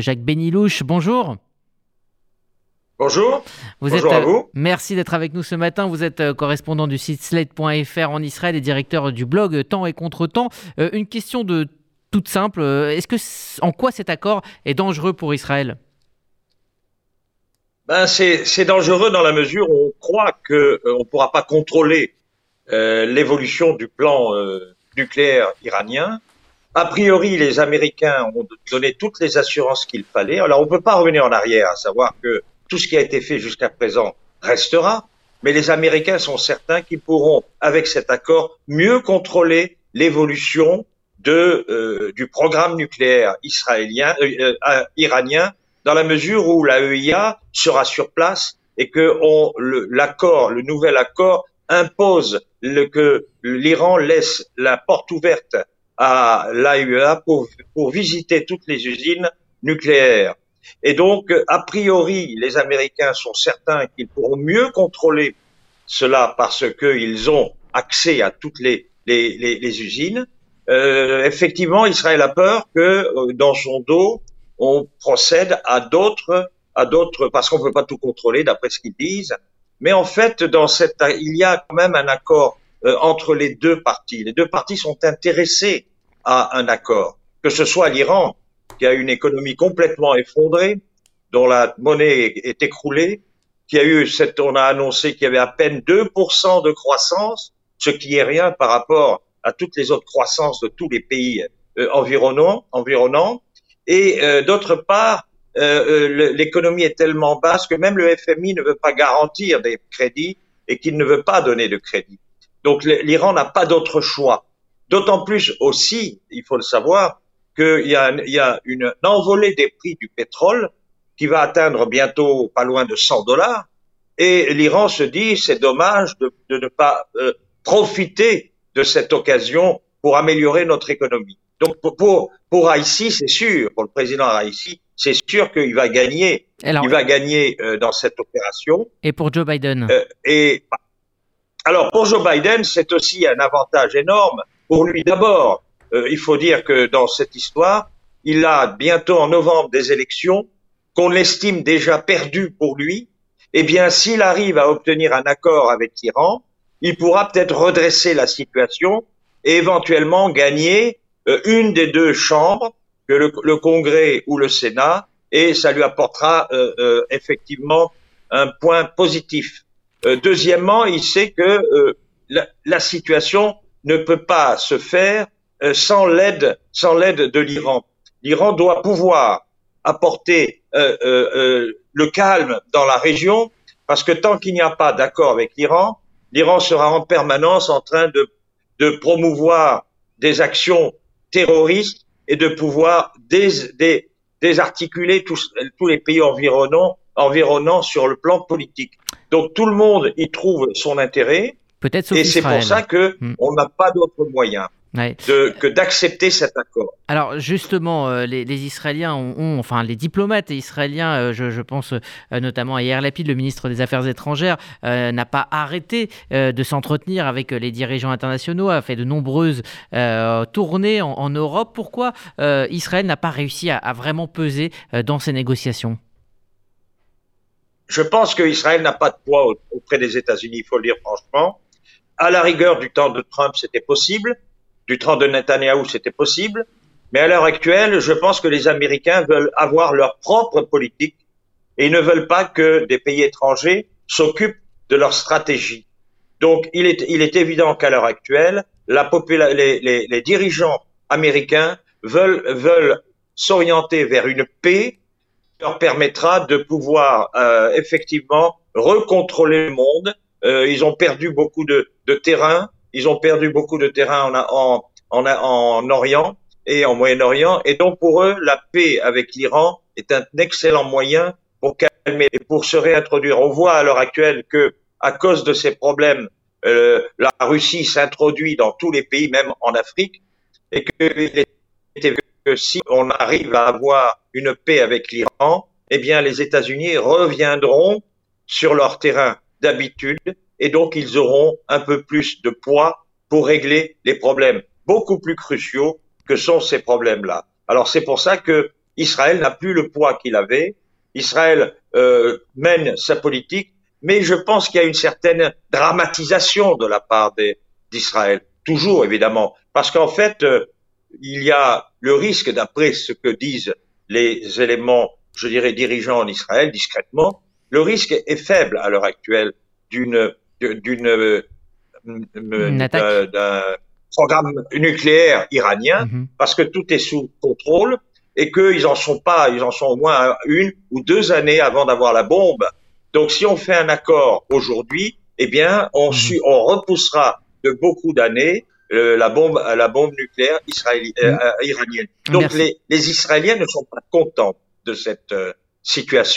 Jacques Benilouche, bonjour. Bonjour. Vous Bonjour êtes, à vous. Merci d'être avec nous ce matin. Vous êtes euh, correspondant du site slate.fr en Israël et directeur du blog Temps et Contre-temps. Euh, une question de toute simple. euh, Est-ce que en quoi cet accord est dangereux pour Israël? Ben, c'est dangereux dans la mesure où on croit qu'on ne pourra pas contrôler euh, l'évolution du plan euh, nucléaire iranien. A priori, les Américains ont donné toutes les assurances qu'il fallait. Alors, on ne peut pas revenir en arrière, à savoir que tout ce qui a été fait jusqu'à présent restera, mais les Américains sont certains qu'ils pourront, avec cet accord, mieux contrôler l'évolution euh, du programme nucléaire israélien, euh, euh, iranien, dans la mesure où la EIA sera sur place et que l'accord, le, nouvel accord impose que l'Iran laisse la porte ouverte à l'AEA pour, pour visiter toutes les usines nucléaires. Et donc, a priori, les Américains sont certains qu'ils pourront mieux contrôler cela parce qu'ils ont accès à toutes les, les, les, les usines. Euh, effectivement, Israël a peur que euh, dans son dos, on procède à d'autres, à d'autres, parce qu'on ne peut pas tout contrôler d'après ce qu'ils disent. Mais en fait, dans cette, il y a quand même un accord euh, entre les deux parties. Les deux parties sont intéressées à un accord, que ce soit l'Iran, qui a une économie complètement effondrée, dont la monnaie est, écroulée, qui a eu cette, on a annoncé qu'il y avait à peine 2% de croissance, ce qui est rien par rapport à toutes les autres croissances de tous les pays euh, environnants. Et euh, d'autre part, l'économie est tellement basse que même le FMI ne veut pas garantir des crédits et qu'il ne veut pas donner de crédit. Donc l'Iran n'a pas d'autre choix. D'autant plus aussi, il faut le savoir, qu'il y a, il y a une envolée des prix du pétrole qui va atteindre bientôt pas loin de 100 dollars. Et l'Iran se dit, c'est dommage de, de ne pas euh, profiter de cette occasion pour améliorer notre économie. Donc pour, pour, pour Haïti, c'est sûr, pour le président Haïti, c'est sûr qu'il va gagner. Alors, Il va gagner euh, dans cette opération. et pour Joe Biden? Euh, et alors pour Joe Biden, c'est aussi un avantage énorme pour lui. D'abord, euh, il faut dire que dans cette histoire, il a bientôt en novembre des élections qu'on estime déjà perdues pour lui. Eh bien, s'il arrive à obtenir un accord avec l'Iran, il pourra peut-être redresser la situation et éventuellement gagner euh, une des deux chambres, que le, Congrès ou le Sénat, et ça lui apportera euh, effectivement un point positif. Euh, deuxièmement, il sait que euh, la, situation ne peut pas se faire euh, sans l'aide, sans l'aide de l'Iran. L'Iran doit pouvoir apporter le calme dans la région, parce que tant qu'il n'y a pas d'accord avec l'Iran, l'Iran sera en permanence en train de, promouvoir des actions terroristes et de pouvoir dés, dés, désarticuler tous, les pays environnants sur le plan politique. Donc tout le monde y trouve son intérêt peut-être et c'est pour ça que Hmm. on n'a pas d'autre moyen Ouais. de, que d'accepter cet accord. Alors justement, euh, les, les Israéliens ont, ont- enfin les diplomates israéliens, euh, je, je pense euh, notamment à Yair Lapid, le ministre des Affaires étrangères, n'a pas arrêté de s'entretenir avec les dirigeants internationaux, a fait de nombreuses tournées en, en Europe. Pourquoi Israël n'a pas réussi à, à vraiment peser dans ces négociations? Je pense qu'Israël n'a pas de poids au- auprès des États-Unis, il faut le dire franchement. À la rigueur du temps de Trump, c'était possible. Du temps de Netanyahou, c'était possible. Mais à l'heure actuelle, je pense que les Américains veulent avoir leur propre politique et ne veulent pas que des pays étrangers s'occupent de leur stratégie. Donc, il est, évident qu'à l'heure actuelle, les, dirigeants américains veulent, s'orienter vers une paix leur permettra de pouvoir euh, effectivement recontrôler le monde. Euh, ils ont perdu beaucoup de, de terrain, ils ont perdu beaucoup de terrain en, en, en, en Orient et en Moyen-Orient, et donc pour eux, la paix avec l'Iran est un excellent moyen pour calmer et pour se réintroduire. On voit à l'heure actuelle que, à cause de ces problèmes, euh, la Russie s'introduit dans tous les pays, même en Afrique, et que, si on arrive à avoir une paix avec l'Iran, eh bien les États-Unis reviendront sur leur terrain d'habitude et donc ils auront un peu plus de poids pour régler les problèmes beaucoup plus cruciaux que sont ces problèmes-là. Alors c'est pour ça que Israël n'a plus le poids qu'il avait. Israël euh, mène sa politique, mais je pense qu'il y a une certaine dramatisation de la part d'Israël. Toujours, évidemment, parce qu'en fait, euh, il y a le risque, d'après ce que disent les éléments, je dirais, dirigeants en Israël, discrètement, le risque est faible à l'heure actuelle d'une d'une euh, d'un programme nucléaire iranien mhm. parce que tout est sous contrôle et qu'ils en sont pas, ils en sont au moins une ou deux années avant d'avoir la bombe. Donc, si on fait un accord aujourd'hui, eh bien, on, mhm. on repoussera de beaucoup d'années euh, la bombe, la bombe nucléaire israélienne, euh, mhm. iranienne. Donc, les, les, Israéliens ne sont pas contents de cette situation.